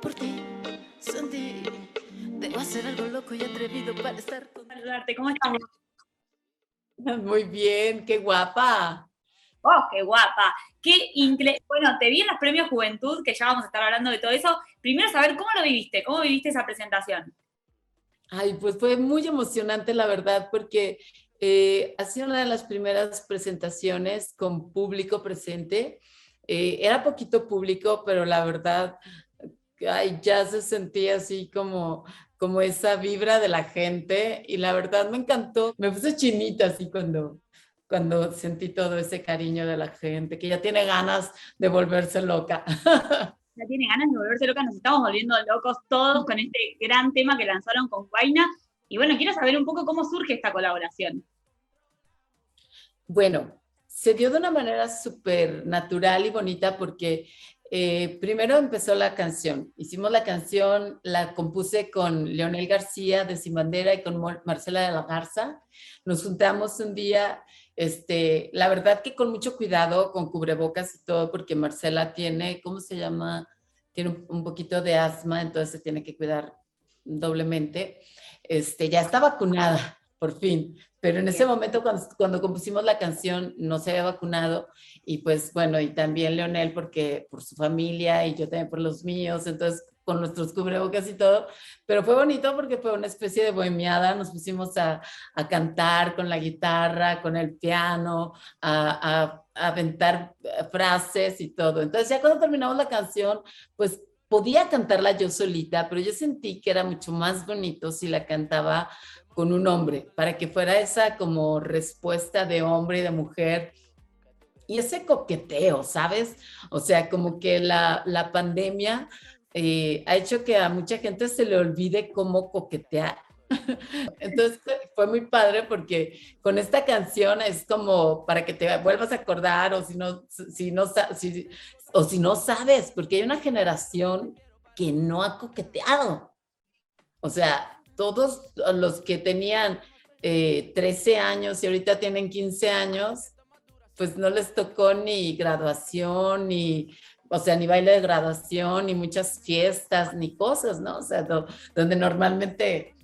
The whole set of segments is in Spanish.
por ti. Debo hacer algo loco y atrevido para estar con... ¿Cómo estás? Muy bien, qué guapa. Oh, qué guapa. Qué increíble. Bueno, te vi en los premios Juventud, que ya vamos a estar hablando de todo eso. Primero saber cómo lo viviste, cómo viviste esa presentación. Ay, pues fue muy emocionante, la verdad, porque eh, ha sido una de las primeras presentaciones con público presente. Eh, era poquito público, pero la verdad, ay, ya se sentía así como, como esa vibra de la gente y la verdad me encantó. Me puse chinita así cuando, cuando sentí todo ese cariño de la gente, que ya tiene ganas de volverse loca. Ya tiene ganas de volverse loca, nos estamos volviendo locos todos con este gran tema que lanzaron con Guaina. Y bueno, quiero saber un poco cómo surge esta colaboración. Bueno, se dio de una manera súper natural y bonita porque eh, primero empezó la canción. Hicimos la canción, la compuse con Leonel García de Sin Bandera y con Marcela de la Garza. Nos juntamos un día, este, la verdad que con mucho cuidado, con cubrebocas y todo, porque Marcela tiene, ¿cómo se llama? Tiene un, poquito de asma, entonces se tiene que cuidar doblemente. Este, ya está vacunada, por fin, pero en ese momento cuando, cuando, compusimos la canción no se había vacunado. Y pues bueno, y también Leonel porque por su familia y yo también por los míos, entonces con nuestros cubrebocas y todo, pero fue bonito porque fue una especie de bohemiada, nos pusimos a, a cantar con la guitarra, con el piano, a, a, a aventar frases y todo. Entonces ya cuando terminamos la canción, pues podía cantarla yo solita, pero yo sentí que era mucho más bonito si la cantaba con un hombre, para que fuera esa como respuesta de hombre y de mujer y ese coqueteo, ¿sabes? O sea, como que la, la pandemia eh, ha hecho que a mucha gente se le olvide cómo coquetear. Entonces fue muy padre porque con esta canción es como para que te vuelvas a acordar o si no, si no, si, o si no sabes, porque hay una generación que no ha coqueteado. O sea, todos los que tenían 13 eh, años y ahorita tienen 15 años, pues no les tocó ni graduación, ni, o sea, ni baile de graduación, ni muchas fiestas, ni cosas, ¿no? O sea, donde normalmente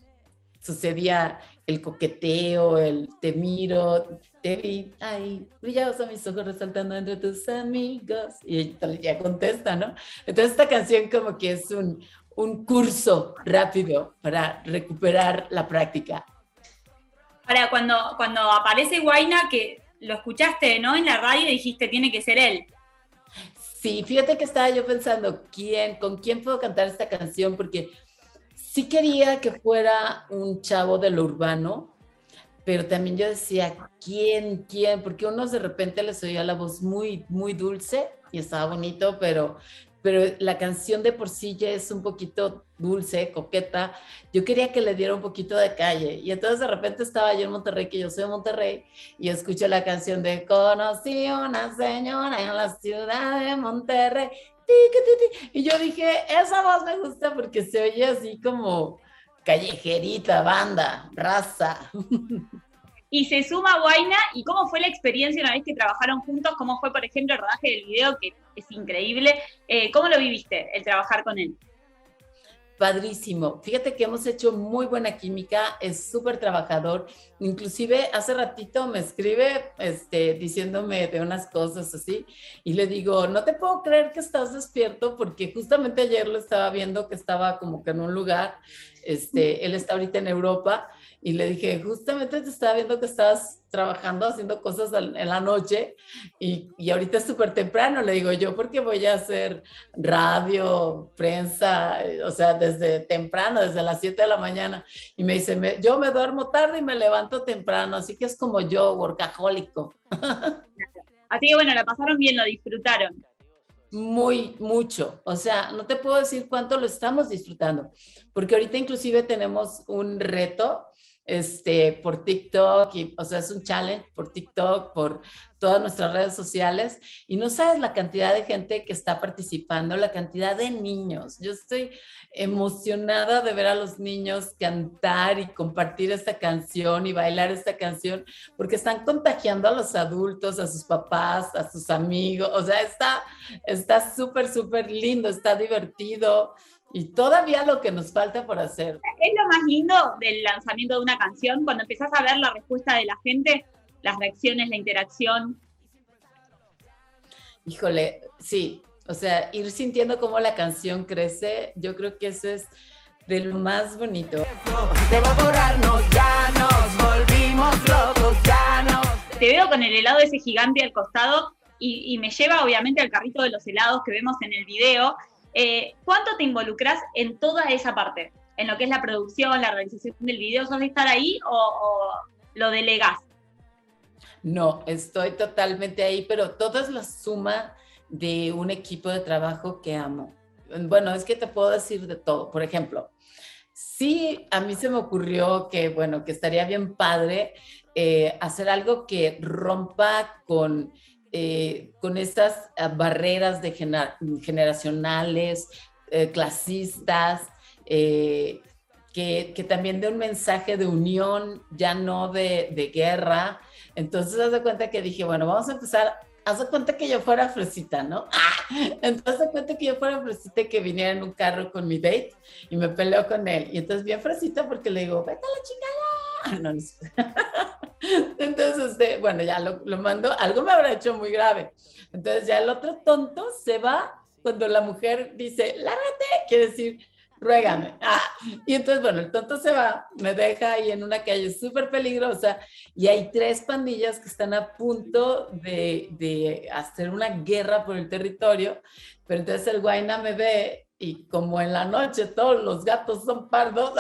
sucedía el coqueteo, el te miro, te vi, ay, brillabas a mis ojos resaltando entre tus amigos, y ya contesta, ¿no? Entonces esta canción como que es un, un curso rápido para recuperar la práctica. Ahora, cuando, cuando aparece Guaina, que lo escuchaste, ¿no? En la radio y dijiste, tiene que ser él. Sí, fíjate que estaba yo pensando, ¿quién, con quién puedo cantar esta canción? Porque sí quería que fuera un chavo de lo urbano, pero también yo decía, ¿quién, quién? Porque unos de repente les oía la voz muy, muy dulce y estaba bonito, pero pero la canción de por sí ya es un poquito dulce, coqueta. Yo quería que le diera un poquito de calle. Y entonces de repente estaba yo en Monterrey, que yo soy de Monterrey, y escuché la canción de Conocí una señora en la ciudad de Monterrey. Y yo dije, esa voz me gusta porque se oye así como callejerita, banda, raza. y se suma Guaina. ¿Y cómo fue la experiencia una vez que trabajaron juntos? ¿Cómo fue, por ejemplo, el rodaje del video, que es increíble? Eh, ¿Cómo lo viviste, el trabajar con él? Padrísimo. Fíjate que hemos hecho muy buena química, es súper trabajador. Inclusive hace ratito me escribe este, diciéndome de unas cosas así y le digo, no te puedo creer que estás despierto porque justamente ayer lo estaba viendo que estaba como que en un lugar, este, él está ahorita en Europa y le dije, justamente te estaba viendo que estabas trabajando, haciendo cosas en la noche y, ahorita es súper temprano, le digo yo, porque voy a hacer radio, prensa, o sea, desde temprano, desde las 7 de la mañana. Y me dice, yo me duermo tarde y me levanto temprano, así que es como yo, workahólico. Así que bueno, la pasaron bien, lo disfrutaron. Muy, mucho. O sea, no te puedo decir cuánto lo estamos disfrutando, porque ahorita inclusive tenemos un reto este, por TikTok, y, o sea, es un challenge por TikTok, por todas nuestras redes sociales, y no sabes la cantidad de gente que está participando, la cantidad de niños. Yo estoy emocionada de ver a los niños cantar y compartir esta canción y bailar esta canción, porque están contagiando a los adultos, a sus papás, a sus amigos, o sea, está súper, súper lindo, está divertido y todavía lo que nos falta por hacer. Es lo más lindo del lanzamiento de una canción, cuando empezás a ver la respuesta de la gente, las reacciones, la interacción. Híjole, sí, o sea, ir sintiendo cómo la canción crece, yo creo que eso es de lo más bonito. De ya nos volvimos locos, ya Te veo con el helado ese gigante al costado y, me lleva obviamente al carrito de los helados que vemos en el video. Eh, ¿Cuánto te involucras en toda esa parte? En lo que es la producción, la realización del video, ¿sos de estar ahí o, o lo delegás? No, estoy totalmente ahí, pero todo es la suma de un equipo de trabajo que amo. Bueno, es que te puedo decir de todo. Por ejemplo, sí, a mí se me ocurrió que, bueno, que estaría bien padre eh, hacer algo que rompa con, eh, con estas ah, barreras de generacionales, eh, clasistas, que, que, también dé un mensaje de unión, ya no de, de guerra. Entonces, haz de cuenta que dije, bueno, vamos a empezar haz de cuenta que yo fuera fresita, ¿no? Entonces, haz de cuenta que yo fuera fresita y que viniera en un carro con mi date y me peleó con él. Y entonces, bien fresita, porque le digo, vete a la chingada. No, no. Entonces, este, bueno, ya lo, lo mando, algo me habrá hecho muy grave. Entonces, ya el otro tonto se va cuando la mujer dice, lárgate, quiere decir, ruégame. Ah, y entonces, bueno, el tonto se va, me deja ahí en una calle súper peligrosa y hay tres pandillas que están a punto de, de, hacer una guerra por el territorio, pero entonces el guayna me ve y como en la noche todos los gatos son pardos,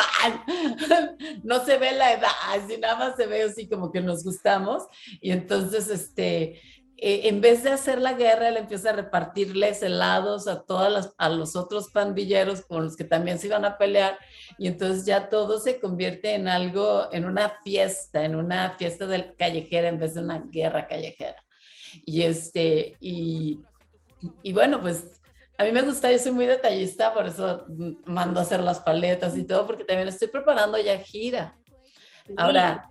no se ve la edad, así nada más se ve así como que nos gustamos y entonces este eh, en vez de hacer la guerra, él empieza a repartirles helados a todas las, a los otros pandilleros con los que también se iban a pelear y entonces ya todo se convierte en algo, en una fiesta, en una fiesta del callejera en vez de una guerra callejera. Y este, y, y bueno, pues a mí me gusta, yo soy muy detallista, por eso mando a hacer las paletas y todo, porque también estoy preparando ya gira. Ahora,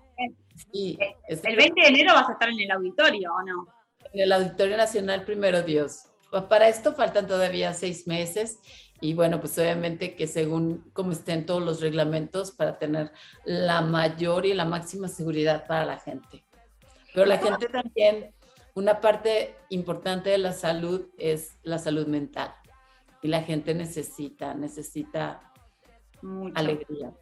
sí, el 20 de enero vas a estar en el auditorio, ¿o no? En el Auditorio Nacional, primero Dios. Para esto faltan todavía seis meses y bueno, pues obviamente que según cómo estén todos los reglamentos para tener la mayor y la máxima seguridad para la gente. Pero la gente también, una parte importante de la salud es la salud mental y la gente necesita, necesita alegría.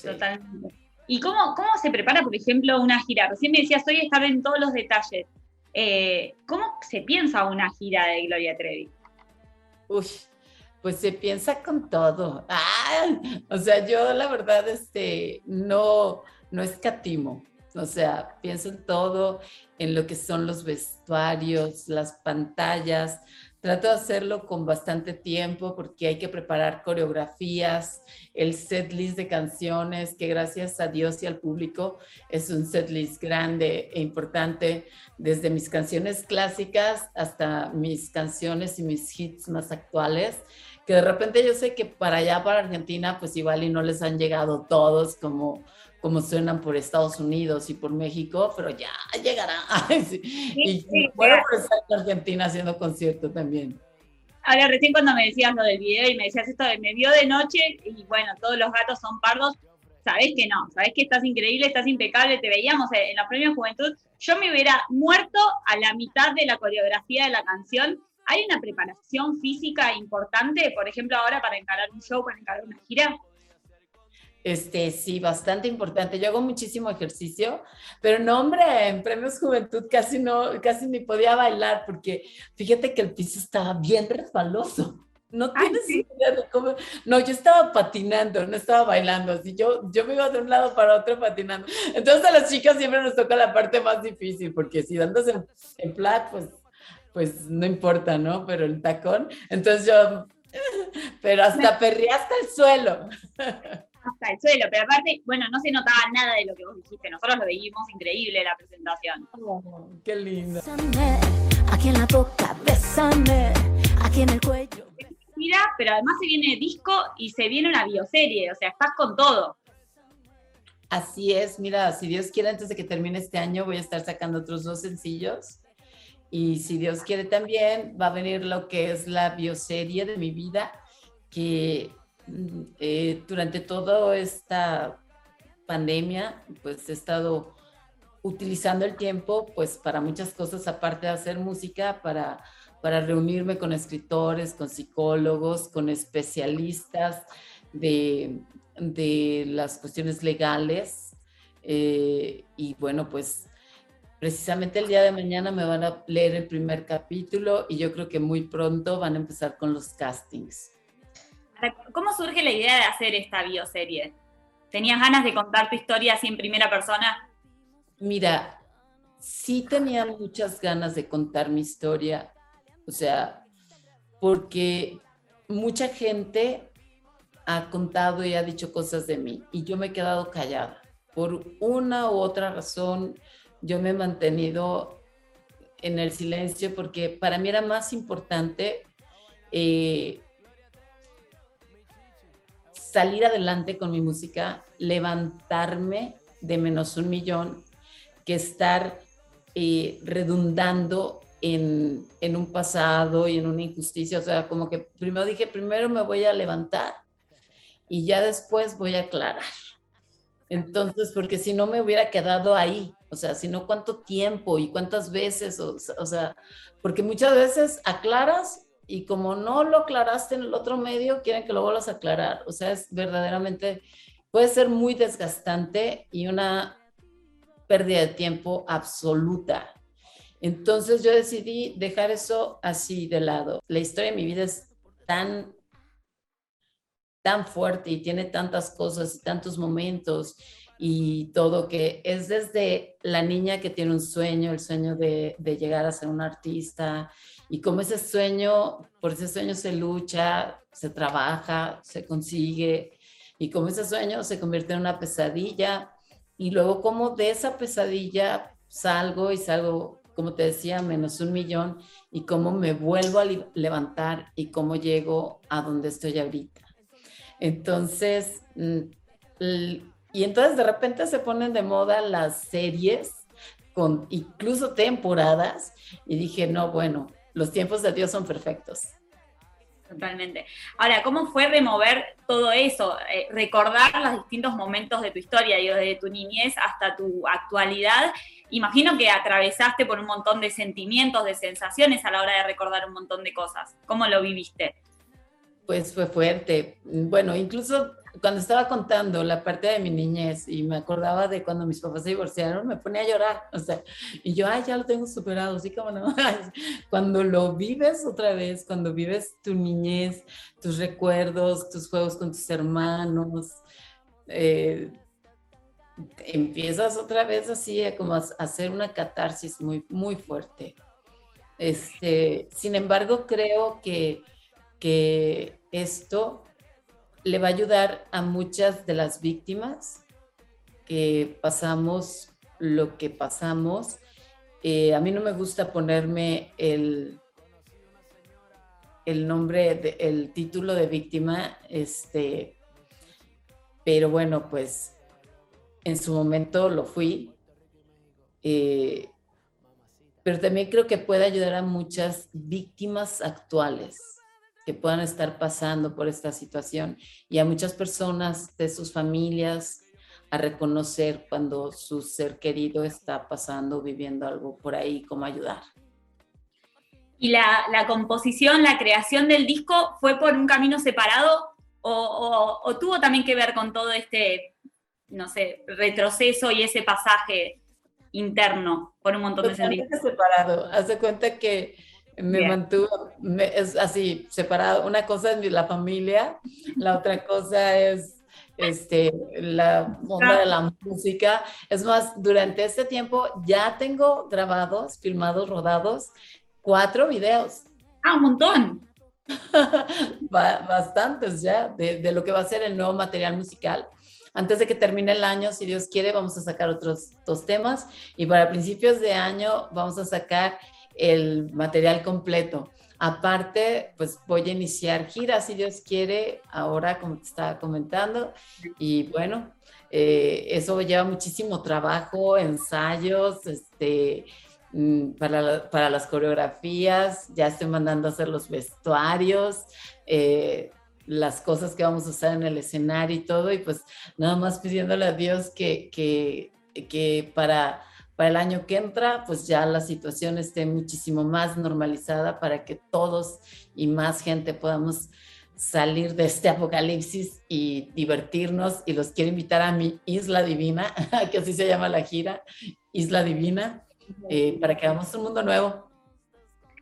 Totalmente. ¿Y cómo, cómo se prepara, por ejemplo, una gira? Recién me decías, hoy estar en todos los detalles. Eh, ¿Cómo se piensa una gira de Gloria Trevi? Uy, pues se piensa con todo. o sea, yo la verdad este, no, no escatimo. O sea, pienso en todo, en lo que son los vestuarios, las pantallas, Trato de hacerlo con bastante tiempo porque hay que preparar coreografías, el set list de canciones, que gracias a Dios y al público es un set list grande e importante, desde mis canciones clásicas hasta mis canciones y mis hits más actuales, que de repente yo sé que para allá, para Argentina, pues igual y no les han llegado todos como como suenan por Estados Unidos y por México, pero ya llegará. y bueno, por estar en Argentina haciendo concierto también. Ahora, recién cuando me decías lo del video y me decías esto de me vio de noche y bueno, todos los gatos son pardos, sabes que no, sabes que estás increíble, estás impecable, te veíamos en los premios Juventud. Yo me hubiera muerto a la mitad de la coreografía de la canción. ¿Hay una preparación física importante, por ejemplo, ahora para encarar un show, para encarar una gira? Este, sí, bastante importante. Yo hago muchísimo ejercicio, pero no, hombre, en Premios Juventud casi no, casi ni podía bailar porque fíjate que el piso estaba bien resbaloso. No tienes idea de cómo. No, yo estaba patinando, no estaba bailando. Así yo, yo me iba de un lado para otro patinando. Entonces a las chicas siempre nos toca la parte más difícil, porque si andas en, en flat, pues, pues no importa, ¿no? Pero el tacón. Entonces yo. Pero hasta perrí hasta el suelo. hasta el suelo, pero aparte, bueno, no se notaba nada de lo que vos dijiste, nosotros lo veíamos increíble la presentación. Oh, qué lindo. Aquí en la boca, bésame, aquí en el cuello. Mira, pero además se viene disco y se viene una bioserie, o sea, estás con todo. Así es, mira, si Dios quiere, antes de que termine este año voy a estar sacando otros dos sencillos. Y si Dios quiere también, va a venir lo que es la bioserie de mi vida, que mm, eh, durante toda esta pandemia, pues he estado utilizando el tiempo pues para muchas cosas aparte de hacer música, para, para reunirme con escritores, con psicólogos, con especialistas de, de las cuestiones legales. Eh, y bueno, pues precisamente el día de mañana me van a leer el primer capítulo y yo creo que muy pronto van a empezar con los castings. ¿Cómo surge la idea de hacer esta bioserie? ¿Tenías ganas de contar tu historia así en primera persona? Mira, sí tenía muchas ganas de contar mi historia, o sea, porque mucha gente ha contado y ha dicho cosas de mí y yo me he quedado callada. Por una u otra razón, yo me he mantenido en el silencio porque para mí era más importante eh, salir adelante con mi música, levantarme de menos un millón, que estar eh, redundando en, en, un pasado y en una injusticia. O sea, como que primero dije, primero me voy a levantar y ya después voy a aclarar. Entonces, porque si no me hubiera quedado ahí, o sea, si no cuánto tiempo y cuántas veces, o, o, sea, porque muchas veces aclaras y como no lo aclaraste en el otro medio, quieren que lo vuelvas a aclarar. O sea, es verdaderamente, puede ser muy desgastante y una pérdida de tiempo absoluta. Entonces yo decidí dejar eso así de lado. La historia de mi vida es tan tan fuerte y tiene tantas cosas y tantos momentos y todo que es desde la niña que tiene un sueño, el sueño de, llegar a ser un artista y como ese sueño, por ese sueño se lucha, se trabaja, se consigue y como ese sueño se convierte en una pesadilla y luego como de esa pesadilla salgo y salgo, como te decía, menos un millón y cómo me vuelvo a levantar y cómo llego a donde estoy ahorita. Entonces, mm, y entonces de repente se ponen de moda las series con incluso temporadas y dije, no, bueno, los tiempos de Dios son perfectos. Totalmente. Ahora, ¿cómo fue remover todo eso? Eh, recordar los distintos momentos de tu historia, desde tu niñez hasta tu actualidad. Imagino que atravesaste por un montón de sentimientos, de sensaciones a la hora de recordar un montón de cosas. ¿Cómo lo viviste? Pues fue fuerte. Bueno, incluso cuando estaba contando la parte de mi niñez y me acordaba de cuando mis papás se divorciaron, me ponía a llorar. O sea, y yo, ay, ya lo tengo superado, sí, como no. Cuando lo vives otra vez, cuando vives tu niñez, tus recuerdos, tus juegos con tus hermanos, eh, empiezas otra vez así como a hacer una catarsis muy, muy fuerte. Este, sin embargo, creo que que esto le va a ayudar a muchas de las víctimas que pasamos lo que pasamos. Eh, a mí no me gusta ponerme el, el nombre, el título de víctima, este, pero bueno, pues en su momento lo fui. Eh, pero también creo que puede ayudar a muchas víctimas actuales que puedan estar pasando por esta situación y a muchas personas de sus familias a reconocer cuando su ser querido está pasando, viviendo algo por ahí, cómo ayudar. ¿Y la, composición, la creación del disco fue por un camino separado o, tuvo también que ver con todo este, no sé, retroceso y ese pasaje interno por un montón de sentimientos? separado. Haz cuenta que me mantuvo, es así, separado. Una cosa es la familia, la otra cosa es este, la onda de la música. Es más, durante este tiempo ya tengo grabados, filmados, rodados, cuatro videos. Ah, un montón. Bastantes ya, de, de, lo que va a ser el nuevo material musical. Antes de que termine el año, si Dios quiere, vamos a sacar otros dos temas y para principios de año vamos a sacar el material completo. Aparte, pues voy a iniciar giras, si Dios quiere, ahora como te estaba comentando. Y bueno, eh, eso lleva muchísimo trabajo, ensayos, este, mm, para, para, las coreografías, ya estoy mandando a hacer los vestuarios. Eh, las cosas que vamos a usar en el escenario y todo, y pues nada más pidiéndole a Dios que, que, que para, para el año que entra, pues ya la situación esté muchísimo más normalizada para que todos y más gente podamos salir de este apocalipsis y divertirnos. Y los quiero invitar a mi Isla Divina, que así se llama la gira, Isla Divina, eh, para que hagamos un mundo nuevo.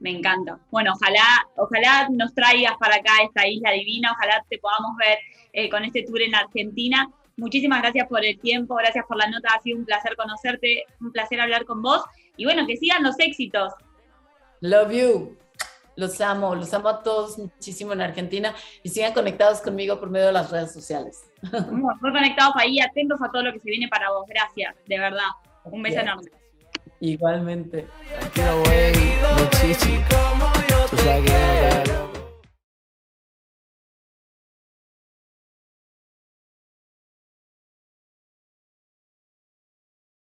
Me encanta. Bueno, ojalá, ojalá nos traigas para acá esta isla divina, ojalá te podamos ver eh, con este tour en Argentina. Muchísimas gracias por el tiempo, gracias por la nota, ha sido un placer conocerte, un placer hablar con vos y bueno, que sigan los éxitos. Love you. Los amo, los amo a todos muchísimo en Argentina y sigan conectados conmigo por medio de las redes sociales. Muy, conectados ahí, atentos a todo lo que se viene para vos. Gracias, de verdad. Un beso enorme. Igualmente.